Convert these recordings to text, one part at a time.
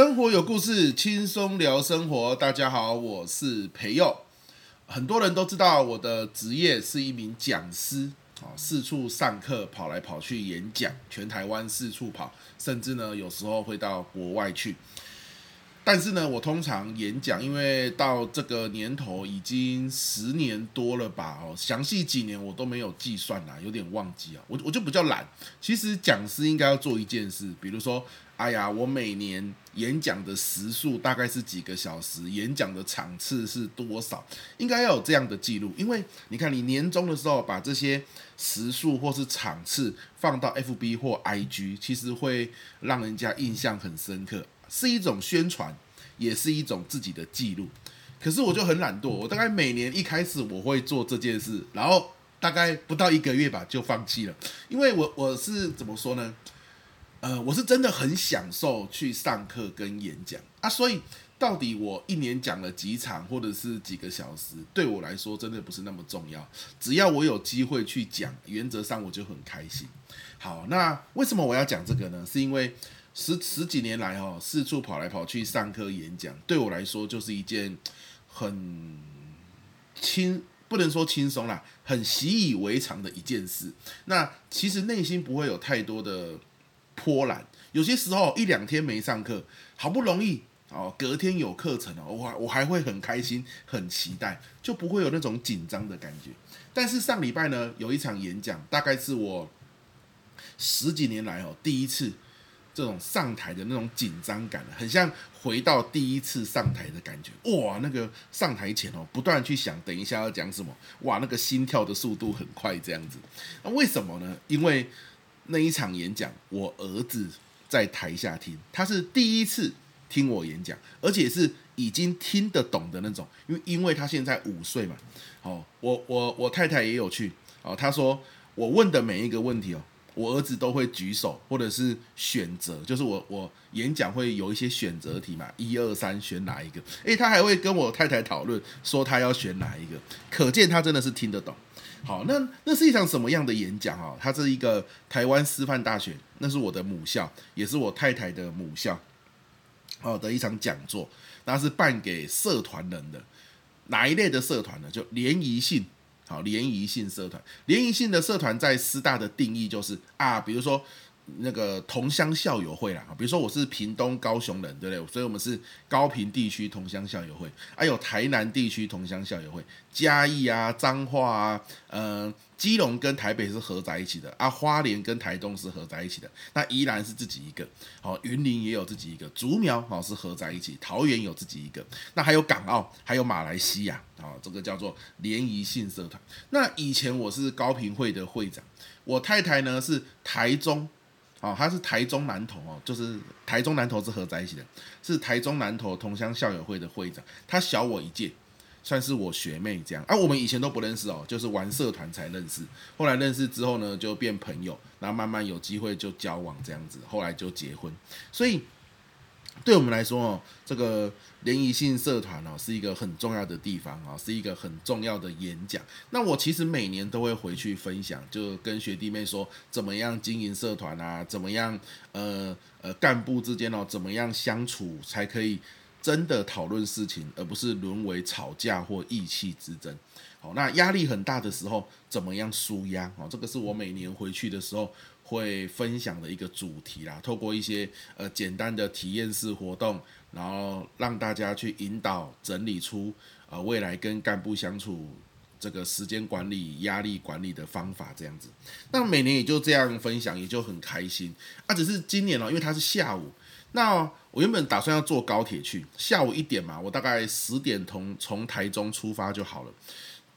生活有故事，轻松聊生活。大家好，我是培佑。很多人都知道我的职业是一名讲师，啊，四处上课，跑来跑去演讲，全台湾四处跑，甚至呢，有时候会到国外去。但是呢，我通常演讲，因为到这个年头已经十年多了吧，哦，详细几年我都没有计算啦，有点忘记啊。我我就比较懒。其实讲师应该要做一件事，比如说，哎呀，我每年演讲的时数大概是几个小时，演讲的场次是多少，应该要有这样的记录。因为你看，你年终的时候把这些时数或是场次放到 FB 或 IG，其实会让人家印象很深刻。是一种宣传，也是一种自己的记录。可是我就很懒惰，我大概每年一开始我会做这件事，然后大概不到一个月吧就放弃了，因为我我是怎么说呢？呃，我是真的很享受去上课跟演讲啊，所以到底我一年讲了几场或者是几个小时，对我来说真的不是那么重要。只要我有机会去讲，原则上我就很开心。好，那为什么我要讲这个呢？是因为。十十几年来，哈，四处跑来跑去上课演讲，对我来说就是一件很轻，不能说轻松啦，很习以为常的一件事。那其实内心不会有太多的波澜。有些时候一两天没上课，好不容易哦，隔天有课程哦，我我还会很开心、很期待，就不会有那种紧张的感觉。但是上礼拜呢，有一场演讲，大概是我十几年来哦第一次。这种上台的那种紧张感，很像回到第一次上台的感觉。哇，那个上台前哦，不断去想，等一下要讲什么。哇，那个心跳的速度很快，这样子。那为什么呢？因为那一场演讲，我儿子在台下听，他是第一次听我演讲，而且是已经听得懂的那种。因为因为他现在五岁嘛。哦，我我我太太也有去。哦，他说我问的每一个问题哦。我儿子都会举手，或者是选择，就是我我演讲会有一些选择题嘛，一二三选哪一个？诶，他还会跟我太太讨论，说他要选哪一个，可见他真的是听得懂。好，那那是一场什么样的演讲啊？它是一个台湾师范大学，那是我的母校，也是我太太的母校，哦的一场讲座，那是办给社团人的，哪一类的社团呢？就联谊性。好，联谊性社团，联谊性的社团在师大的定义就是啊，比如说那个同乡校友会啦，比如说我是屏东高雄人，对不对？所以我们是高屏地区同乡校友会，还有台南地区同乡校友会，嘉义啊、彰化啊，嗯。基隆跟台北是合在一起的啊，花莲跟台东是合在一起的，那宜兰是自己一个，哦，云林也有自己一个，竹苗哦是合在一起，桃园有自己一个，那还有港澳，还有马来西亚啊，这个叫做联谊性社团。那以前我是高屏会的会长，我太太呢是台中，哦，他是台中南投哦，就是台中南投是合在一起的，是台中南投同乡校友会的会长，他小我一届。算是我学妹这样啊，我们以前都不认识哦，就是玩社团才认识。后来认识之后呢，就变朋友，然后慢慢有机会就交往这样子，后来就结婚。所以对我们来说哦，这个联谊性社团哦，是一个很重要的地方啊，是一个很重要的演讲。那我其实每年都会回去分享，就跟学弟妹说怎么样经营社团啊，怎么样呃呃干部之间哦，怎么样相处才可以。真的讨论事情，而不是沦为吵架或意气之争。好，那压力很大的时候，怎么样舒压？哦，这个是我每年回去的时候会分享的一个主题啦。透过一些呃简单的体验式活动，然后让大家去引导整理出呃未来跟干部相处这个时间管理、压力管理的方法，这样子。那每年也就这样分享，也就很开心。啊，只是今年哦，因为它是下午。那我原本打算要坐高铁去，下午一点嘛，我大概十点从从台中出发就好了，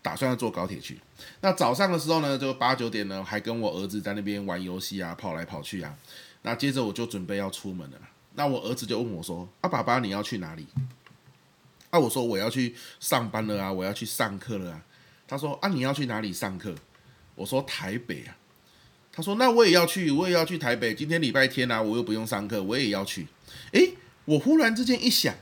打算要坐高铁去。那早上的时候呢，就八九点呢，还跟我儿子在那边玩游戏啊，跑来跑去啊。那接着我就准备要出门了。那我儿子就问我说：“啊，爸爸你要去哪里？”啊，我说我要去上班了啊，我要去上课了啊。他说：“啊，你要去哪里上课？”我说：“台北啊。”他说：“那我也要去，我也要去台北。今天礼拜天啊，我又不用上课，我也要去。诶，我忽然之间一想，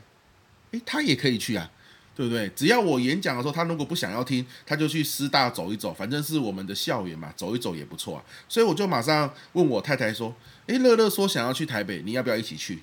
诶，他也可以去啊，对不对？只要我演讲的时候，他如果不想要听，他就去师大走一走，反正是我们的校园嘛，走一走也不错啊。所以我就马上问我太太说：‘诶，乐乐说想要去台北，你要不要一起去？’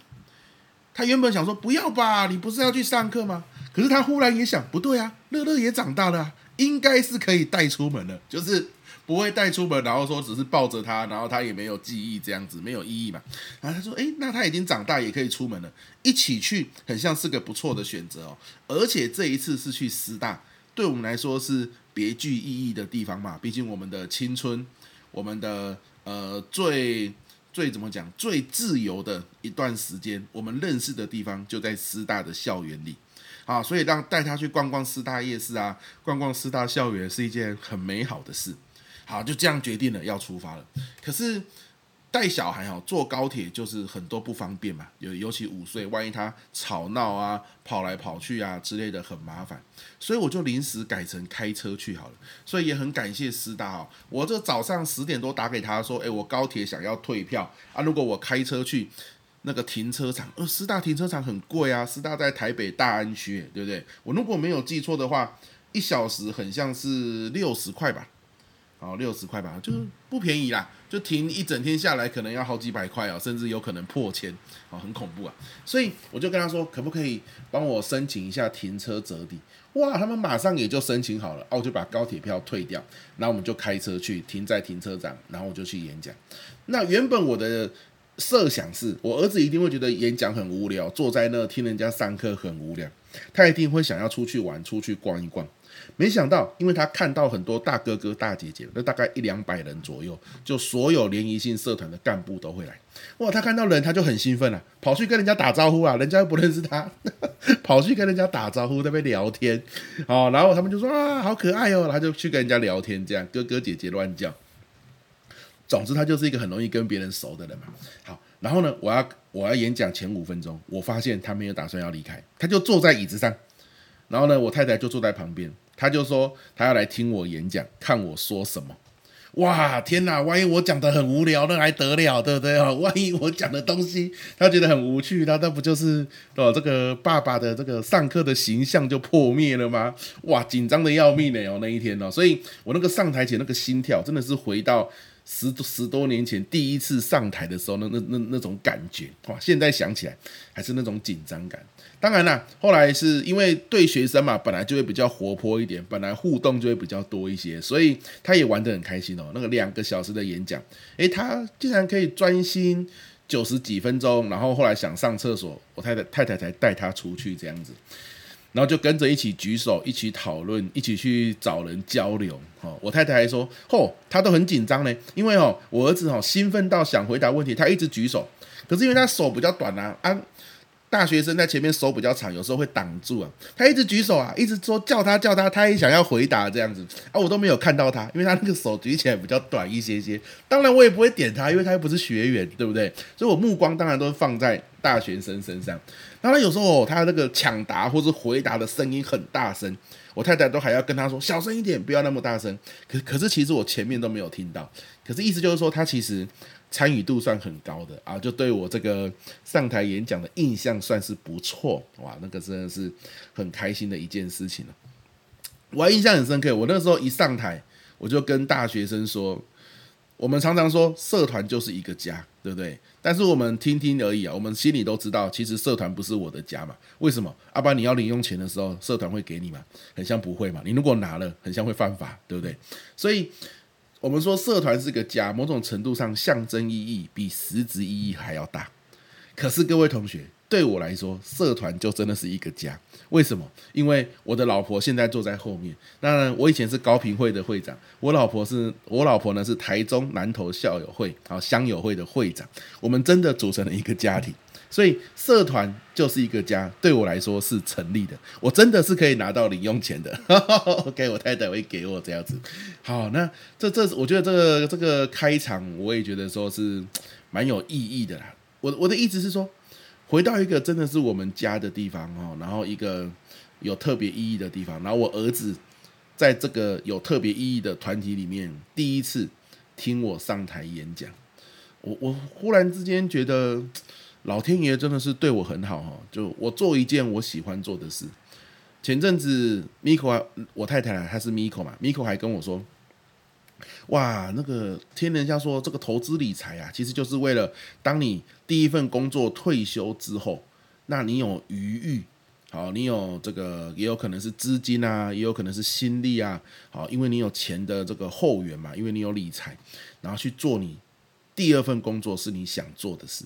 他原本想说不要吧，你不是要去上课吗？可是他忽然也想，不对啊，乐乐也长大了，应该是可以带出门了，就是不会带出门，然后说只是抱着他，然后他也没有记忆这样子，没有意义嘛。然后他说，诶，那他已经长大，也可以出门了，一起去，很像是个不错的选择哦。而且这一次是去师大，对我们来说是别具意义的地方嘛，毕竟我们的青春，我们的呃最。最怎么讲？最自由的一段时间，我们认识的地方就在师大的校园里，啊，所以让带他去逛逛师大夜市啊，逛逛师大校园是一件很美好的事。好，就这样决定了要出发了。可是。带小孩哦，坐高铁就是很多不方便嘛，尤尤其五岁，万一他吵闹啊、跑来跑去啊之类的，很麻烦。所以我就临时改成开车去好了。所以也很感谢师大哦，我这早上十点多打给他说，诶，我高铁想要退票啊，如果我开车去那个停车场，呃，师大停车场很贵啊，师大在台北大安区，对不对？我如果没有记错的话，一小时很像是六十块吧。哦，六十块吧，就是不便宜啦。就停一整天下来，可能要好几百块哦，甚至有可能破千，哦，很恐怖啊。所以我就跟他说，可不可以帮我申请一下停车折抵？哇，他们马上也就申请好了。哦，我就把高铁票退掉，然后我们就开车去停在停车场，然后我就去演讲。那原本我的设想是我儿子一定会觉得演讲很无聊，坐在那听人家上课很无聊，他一定会想要出去玩，出去逛一逛。没想到，因为他看到很多大哥哥大姐姐，那大概一两百人左右，就所有联谊性社团的干部都会来。哇，他看到人他就很兴奋啊，跑去跟人家打招呼啊，人家又不认识他，跑去跟人家打招呼，那边聊天，哦，然后他们就说啊，好可爱哦，他就去跟人家聊天，这样哥哥姐姐乱叫。总之，他就是一个很容易跟别人熟的人嘛。好，然后呢，我要我要演讲前五分钟，我发现他没有打算要离开，他就坐在椅子上，然后呢，我太太就坐在旁边。他就说他要来听我演讲，看我说什么。哇，天哪！万一我讲的很无聊，那还得了，对不对啊？万一我讲的东西他觉得很无趣，那那不就是哦这个爸爸的这个上课的形象就破灭了吗？哇，紧张的要命呢哦那一天哦，所以我那个上台前那个心跳真的是回到十十多年前第一次上台的时候那那那那种感觉哇，现在想起来还是那种紧张感。当然啦，后来是因为对学生嘛，本来就会比较活泼一点，本来互动就会比较多一些，所以他也玩得很开心哦。那个两个小时的演讲，诶，他竟然可以专心九十几分钟，然后后来想上厕所，我太太太太才带他出去这样子，然后就跟着一起举手，一起讨论，一起去找人交流。哦，我太太还说，嚯，他都很紧张呢，因为哦，我儿子哦兴奋到想回答问题，他一直举手，可是因为他手比较短啊，啊。大学生在前面手比较长，有时候会挡住啊。他一直举手啊，一直说叫他叫他，他也想要回答这样子啊，我都没有看到他，因为他那个手举起来比较短一些些。当然我也不会点他，因为他又不是学员，对不对？所以我目光当然都是放在大学生身上。当然有时候他那个抢答或是回答的声音很大声，我太太都还要跟他说小声一点，不要那么大声。可可是其实我前面都没有听到。可是意思就是说他其实。参与度算很高的啊，就对我这个上台演讲的印象算是不错哇，那个真的是很开心的一件事情了。我还印象很深刻，我那时候一上台，我就跟大学生说，我们常常说社团就是一个家，对不对？但是我们听听而已啊，我们心里都知道，其实社团不是我的家嘛。为什么？阿爸，你要零用钱的时候，社团会给你吗？很像不会嘛。你如果拿了，很像会犯法，对不对？所以。我们说社团是个家，某种程度上象征意义比实质意义还要大。可是各位同学，对我来说，社团就真的是一个家。为什么？因为我的老婆现在坐在后面。当然，我以前是高屏会的会长，我老婆是我老婆呢是台中南投校友会啊乡友会的会长。我们真的组成了一个家庭。所以社团就是一个家，对我来说是成立的。我真的是可以拿到零用钱的。OK，我太太会给我这样子。好，那这这，我觉得这个这个开场，我也觉得说是蛮有意义的啦。我我的意思是说，回到一个真的是我们家的地方哦，然后一个有特别意义的地方，然后我儿子在这个有特别意义的团体里面，第一次听我上台演讲，我我忽然之间觉得。老天爷真的是对我很好哈，就我做一件我喜欢做的事。前阵子 Miko 我太太她是 Miko 嘛，Miko 还跟我说，哇，那个听人家说这个投资理财啊，其实就是为了当你第一份工作退休之后，那你有余裕，好，你有这个也有可能是资金啊，也有可能是心力啊，好，因为你有钱的这个后援嘛，因为你有理财，然后去做你第二份工作是你想做的事，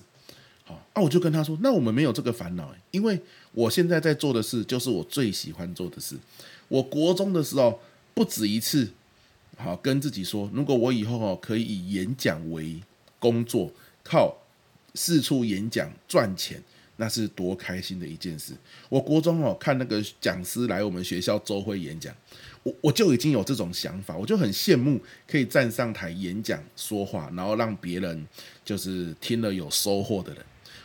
好，啊，我就跟他说，那我们没有这个烦恼，因为我现在在做的事就是我最喜欢做的事。我国中的时候不止一次，好跟自己说，如果我以后哦可以以演讲为工作，靠四处演讲赚钱，那是多开心的一件事。我国中哦看那个讲师来我们学校周会演讲，我我就已经有这种想法，我就很羡慕可以站上台演讲说话，然后让别人就是听了有收获的人。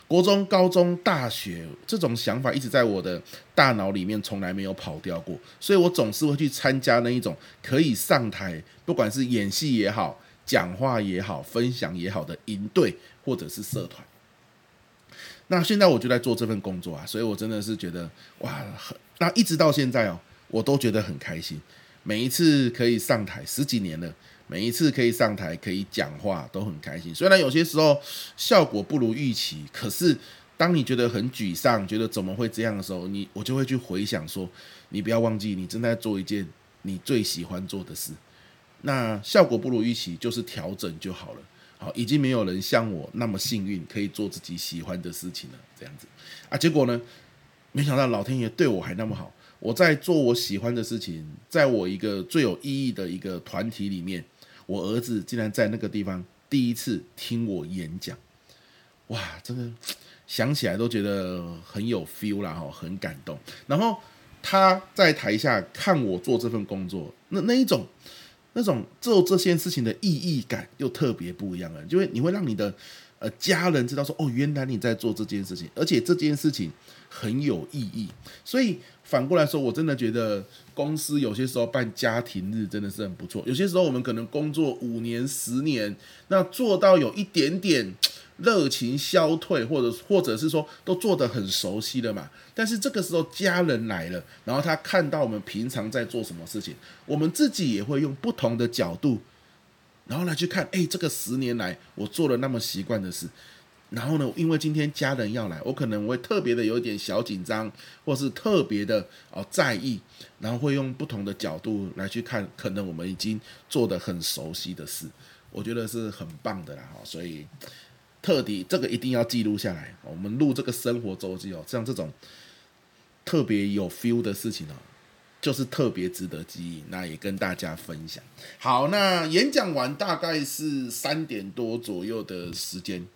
国中、高中、大学这种想法一直在我的大脑里面，从来没有跑掉过，所以我总是会去参加那一种可以上台，不管是演戏也好、讲话也好、分享也好的营队或者是社团。那现在我就在做这份工作啊，所以我真的是觉得哇，那一直到现在哦，我都觉得很开心，每一次可以上台，十几年了。每一次可以上台可以讲话都很开心，虽然有些时候效果不如预期，可是当你觉得很沮丧，觉得怎么会这样的时候，你我就会去回想说，你不要忘记你正在做一件你最喜欢做的事。那效果不如预期，就是调整就好了。好，已经没有人像我那么幸运，可以做自己喜欢的事情了。这样子啊，结果呢，没想到老天爷对我还那么好，我在做我喜欢的事情，在我一个最有意义的一个团体里面。我儿子竟然在那个地方第一次听我演讲，哇，真的想起来都觉得很有 feel 啦，哈，很感动。然后他在台下看我做这份工作，那那一种那种做这件事情的意义感又特别不一样了，就会你会让你的呃家人知道说，哦，原来你在做这件事情，而且这件事情很有意义，所以。反过来说，我真的觉得公司有些时候办家庭日真的是很不错。有些时候我们可能工作五年、十年，那做到有一点点热情消退，或者或者是说都做得很熟悉了嘛。但是这个时候家人来了，然后他看到我们平常在做什么事情，我们自己也会用不同的角度，然后来去看，哎，这个十年来我做了那么习惯的事。然后呢，因为今天家人要来，我可能会特别的有一点小紧张，或是特别的哦在意，然后会用不同的角度来去看，可能我们已经做得很熟悉的事，我觉得是很棒的啦哈。所以特地这个一定要记录下来，我们录这个生活周记哦，像这种特别有 feel 的事情哦，就是特别值得记忆，那也跟大家分享。好，那演讲完大概是三点多左右的时间。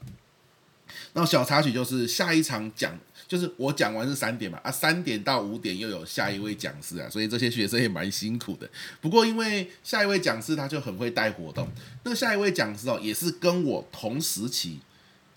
那小插曲就是下一场讲，就是我讲完是三点嘛，啊，三点到五点又有下一位讲师啊，所以这些学生也蛮辛苦的。不过因为下一位讲师他就很会带活动，那下一位讲师哦也是跟我同时期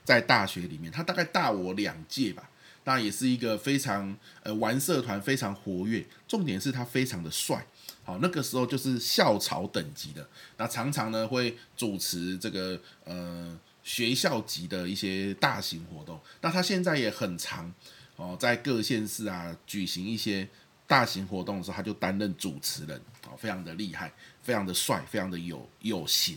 在大学里面，他大概大我两届吧，那也是一个非常呃玩社团非常活跃，重点是他非常的帅，好，那个时候就是校草等级的，那常常呢会主持这个呃。学校级的一些大型活动，那他现在也很常哦，在各县市啊举行一些大型活动的时候，他就担任主持人哦，非常的厉害，非常的帅，非常的有有型。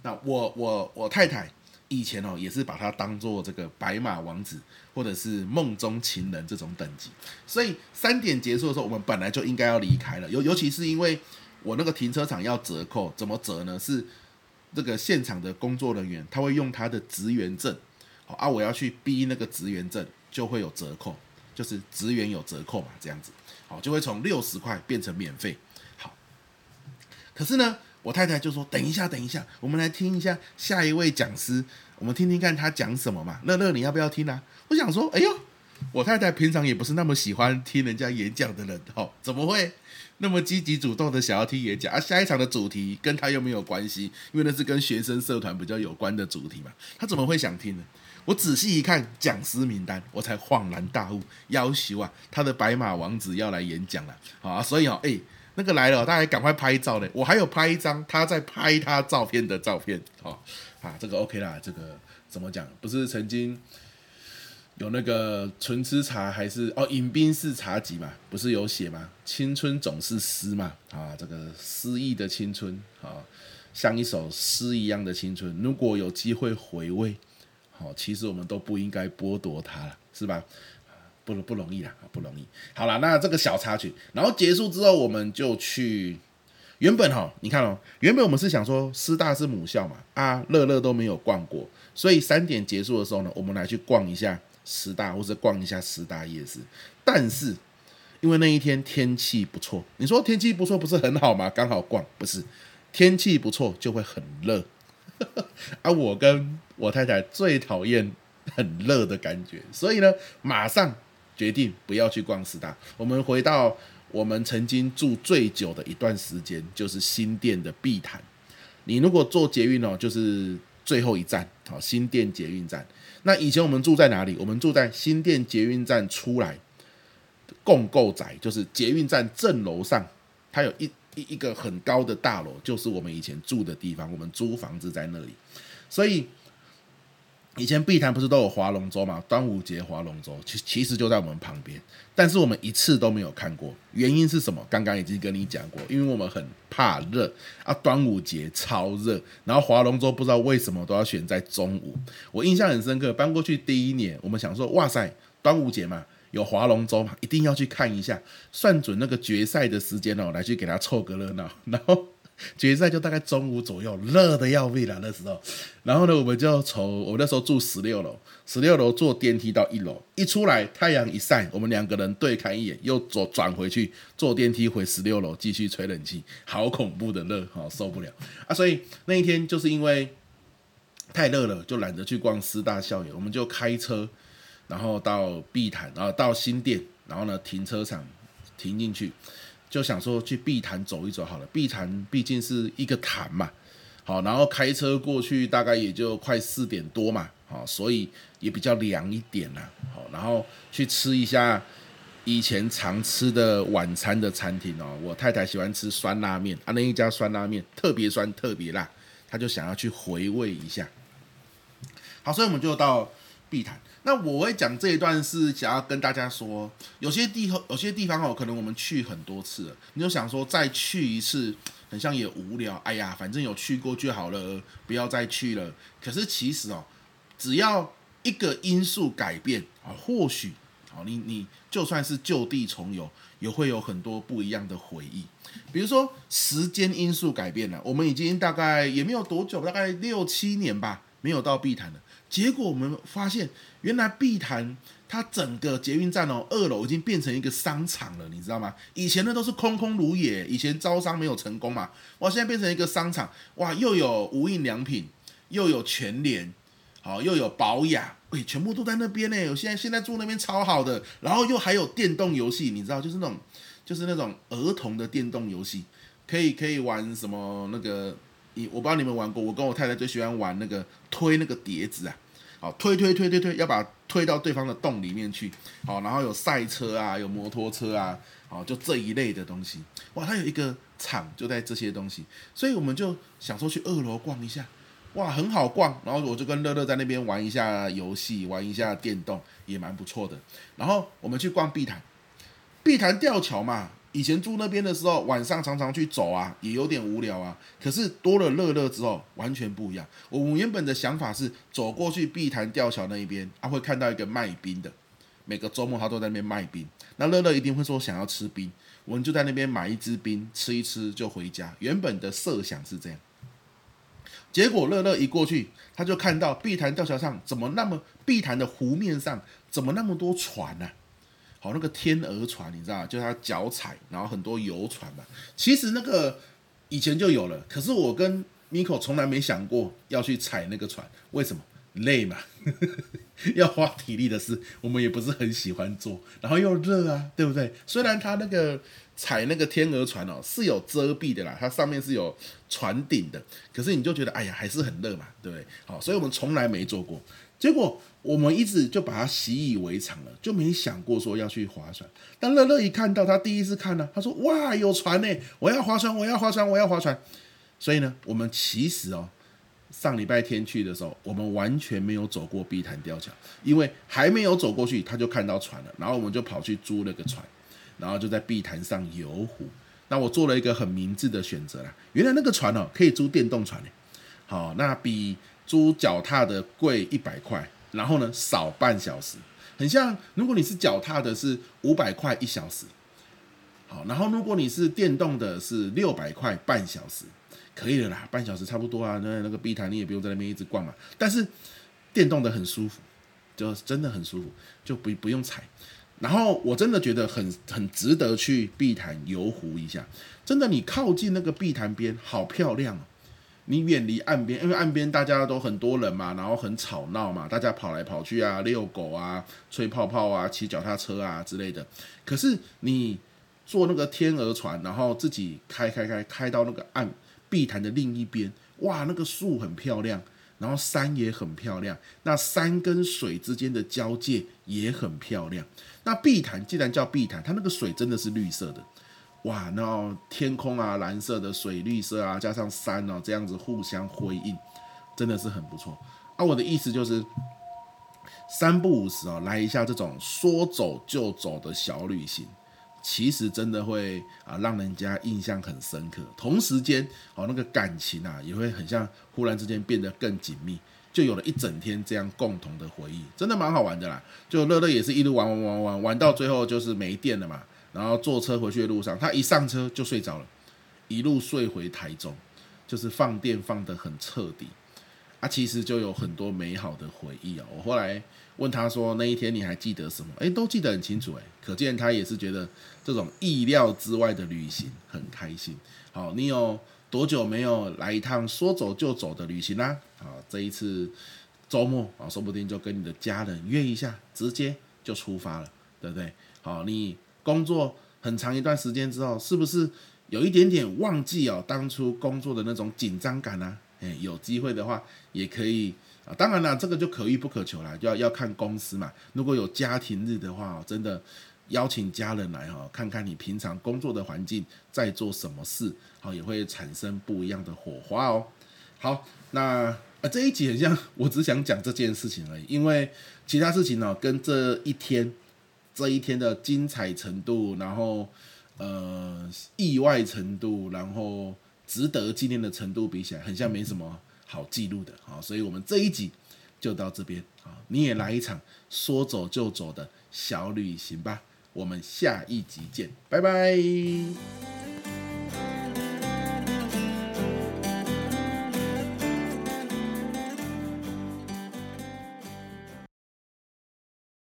那我我我太太以前哦也是把他当做这个白马王子或者是梦中情人这种等级，所以三点结束的时候，我们本来就应该要离开了，尤尤其是因为我那个停车场要折扣，怎么折呢？是。这个现场的工作人员他会用他的职员证，好啊，我要去逼那个职员证就会有折扣，就是职员有折扣嘛，这样子，好，就会从六十块变成免费。好，可是呢，我太太就说：“等一下，等一下，我们来听一下下一位讲师，我们听听看他讲什么嘛。”乐乐，你要不要听啊？我想说，哎呦，我太太平常也不是那么喜欢听人家演讲的人，哦，怎么会？那么积极主动的想要听演讲，而、啊、下一场的主题跟他又没有关系，因为那是跟学生社团比较有关的主题嘛，他怎么会想听呢？我仔细一看讲师名单，我才恍然大悟，要求啊，他的白马王子要来演讲了，好啊，所以哦，哎，那个来了，大家赶快拍照嘞，我还有拍一张他在拍他照片的照片，好啊，这个 OK 啦，这个怎么讲？不是曾经。有那个纯吃茶还是哦饮冰室茶集嘛？不是有写吗？青春总是诗嘛，啊，这个诗意的青春啊，像一首诗一样的青春。如果有机会回味，好，其实我们都不应该剥夺它了，是吧？不不容易啦，不容易。好了，那这个小插曲，然后结束之后，我们就去。原本哈，你看哦，原本我们是想说师大是母校嘛，啊，乐乐都没有逛过，所以三点结束的时候呢，我们来去逛一下师大，或者逛一下师大夜市。但是因为那一天天气不错，你说天气不错不是很好吗？刚好逛，不是天气不错就会很热。啊，我跟我太太最讨厌很热的感觉，所以呢，马上决定不要去逛师大，我们回到。我们曾经住最久的一段时间，就是新店的碧潭。你如果坐捷运哦，就是最后一站，好，新店捷运站。那以前我们住在哪里？我们住在新店捷运站出来，共购宅，就是捷运站正楼上，它有一一一个很高的大楼，就是我们以前住的地方。我们租房子在那里，所以。以前碧潭不是都有划龙舟嘛？端午节划龙舟，其其实就在我们旁边，但是我们一次都没有看过。原因是什么？刚刚已经跟你讲过，因为我们很怕热啊。端午节超热，然后划龙舟不知道为什么都要选在中午。我印象很深刻，搬过去第一年，我们想说，哇塞，端午节嘛，有划龙舟嘛，一定要去看一下，算准那个决赛的时间哦，来去给他凑个热闹，然后。决赛就大概中午左右，热得要命了那时候。然后呢，我们就从我那时候住十六楼，十六楼坐电梯到一楼，一出来太阳一晒，我们两个人对看一眼，又左转回去坐电梯回十六楼继续吹冷气，好恐怖的热，好受不了啊！所以那一天就是因为太热了，就懒得去逛师大校园，我们就开车，然后到碧潭，然后到新店，然后呢停车场停进去。就想说去碧潭走一走好了，碧潭毕竟是一个潭嘛，好，然后开车过去大概也就快四点多嘛，好，所以也比较凉一点啦，好，然后去吃一下以前常吃的晚餐的餐厅哦，我太太喜欢吃酸辣面啊，那一家酸辣面特别酸特别辣，她就想要去回味一下，好，所以我们就到碧潭。那我会讲这一段是想要跟大家说，有些地方有些地方哦，可能我们去很多次了，你就想说再去一次，很像也无聊。哎呀，反正有去过就好了，不要再去了。可是其实哦，只要一个因素改变啊，或许哦，你你就算是就地重游，也会有很多不一样的回忆。比如说时间因素改变了，我们已经大概也没有多久，大概六七年吧，没有到碧潭了。结果我们发现，原来碧潭它整个捷运站哦，二楼已经变成一个商场了，你知道吗？以前呢都是空空如也，以前招商没有成功嘛，哇，现在变成一个商场，哇，又有无印良品，又有全联，好，又有宝雅，哎，全部都在那边呢。我现在现在住那边超好的，然后又还有电动游戏，你知道，就是那种就是那种儿童的电动游戏，可以可以玩什么那个。你我不知道你们玩过，我跟我太太最喜欢玩那个推那个碟子啊，好，推推推推推，要把推到对方的洞里面去，好，然后有赛车啊，有摩托车啊，好，就这一类的东西，哇，它有一个场就在这些东西，所以我们就想说去二楼逛一下，哇，很好逛，然后我就跟乐乐在那边玩一下游戏，玩一下电动，也蛮不错的，然后我们去逛碧潭，碧潭吊桥嘛。以前住那边的时候，晚上常常去走啊，也有点无聊啊。可是多了乐乐之后，完全不一样。我们原本的想法是走过去碧潭吊桥那一边，啊，会看到一个卖冰的，每个周末他都在那边卖冰。那乐乐一定会说想要吃冰，我们就在那边买一支冰吃一吃就回家。原本的设想是这样，结果乐乐一过去，他就看到碧潭吊桥上怎么那么碧潭的湖面上怎么那么多船呢、好，那个天鹅船，你知道，就他脚踩，然后很多游船嘛。其实那个以前就有了，可是我跟 Miko 从来没想过要去踩那个船，为什么？累嘛，要花体力的事，我们也不是很喜欢做，然后又热啊，对不对？虽然他那个踩那个天鹅船哦是有遮蔽的啦，它上面是有船顶的，可是你就觉得哎呀还是很热嘛，对不对？好，所以我们从来没做过。结果我们一直就把它习以为常了，就没想过说要去划船。但乐乐一看到，他第一次看呢，他说：“哇，有船呢！我要划船，我要划船，我要划船。”所以呢，我们其实哦，上礼拜天去的时候，我们完全没有走过碧潭吊桥，因为还没有走过去，他就看到船了。然后我们就跑去租了个船，然后就在碧潭上游湖。那我做了一个很明智的选择啦，原来那个船哦，可以租电动船。好，那比。租脚踏的贵一百块，然后呢少半小时，很像，如果你是脚踏的，是五百块一小时，好，然后如果你是电动的，是六百块半小时，可以了啦，半小时差不多啊。那那个碧潭你也不用在那边一直逛嘛。但是电动的很舒服，就真的很舒服，就不不用踩。然后我真的觉得很很值得去碧潭游湖一下，真的，你靠近那个碧潭边，好漂亮哦。你远离岸边，因为岸边大家都很多人嘛，然后很吵闹嘛，大家跑来跑去啊，遛狗啊，吹泡泡啊，骑脚踏车啊之类的。可是你坐那个天鹅船，然后自己开开开开到那个岸碧潭的另一边，哇，那个树很漂亮，然后山也很漂亮，那山跟水之间的交界也很漂亮。那碧潭既然叫碧潭，它那个水真的是绿色的。哇，那天空啊，蓝色的水绿色啊，加上山哦，这样子互相辉映，真的是很不错。啊，我的意思就是，三不五时哦，来一下这种说走就走的小旅行，其实真的会啊，让人家印象很深刻。同时间哦，那个感情啊，也会很像忽然之间变得更紧密，就有了一整天这样共同的回忆，真的蛮好玩的啦。就乐乐也是一路玩玩玩玩玩到最后就是没电了嘛。然后坐车回去的路上，他一上车就睡着了，一路睡回台中，就是放电放得很彻底啊。其实就有很多美好的回忆啊。我后来问他说：“那一天你还记得什么？”诶，都记得很清楚诶，可见他也是觉得这种意料之外的旅行很开心。好，你有多久没有来一趟说走就走的旅行啦？啊，这一次周末啊，说不定就跟你的家人约一下，直接就出发了，对不对？好，你。工作很长一段时间之后，是不是有一点点忘记哦？当初工作的那种紧张感呢？诶，有机会的话也可以啊。当然了，这个就可遇不可求啦，就，要要看公司嘛。如果有家庭日的话，真的邀请家人来哈，看看你平常工作的环境在做什么事，好，也会产生不一样的火花哦。好，那这一集很像我只想讲这件事情而已，因为其他事情呢，跟这一天。这一天的精彩程度，然后呃意外程度，然后值得纪念的程度比起来，很像没什么好记录的啊，所以我们这一集就到这边啊，你也来一场说走就走的小旅行吧，我们下一集见，拜拜。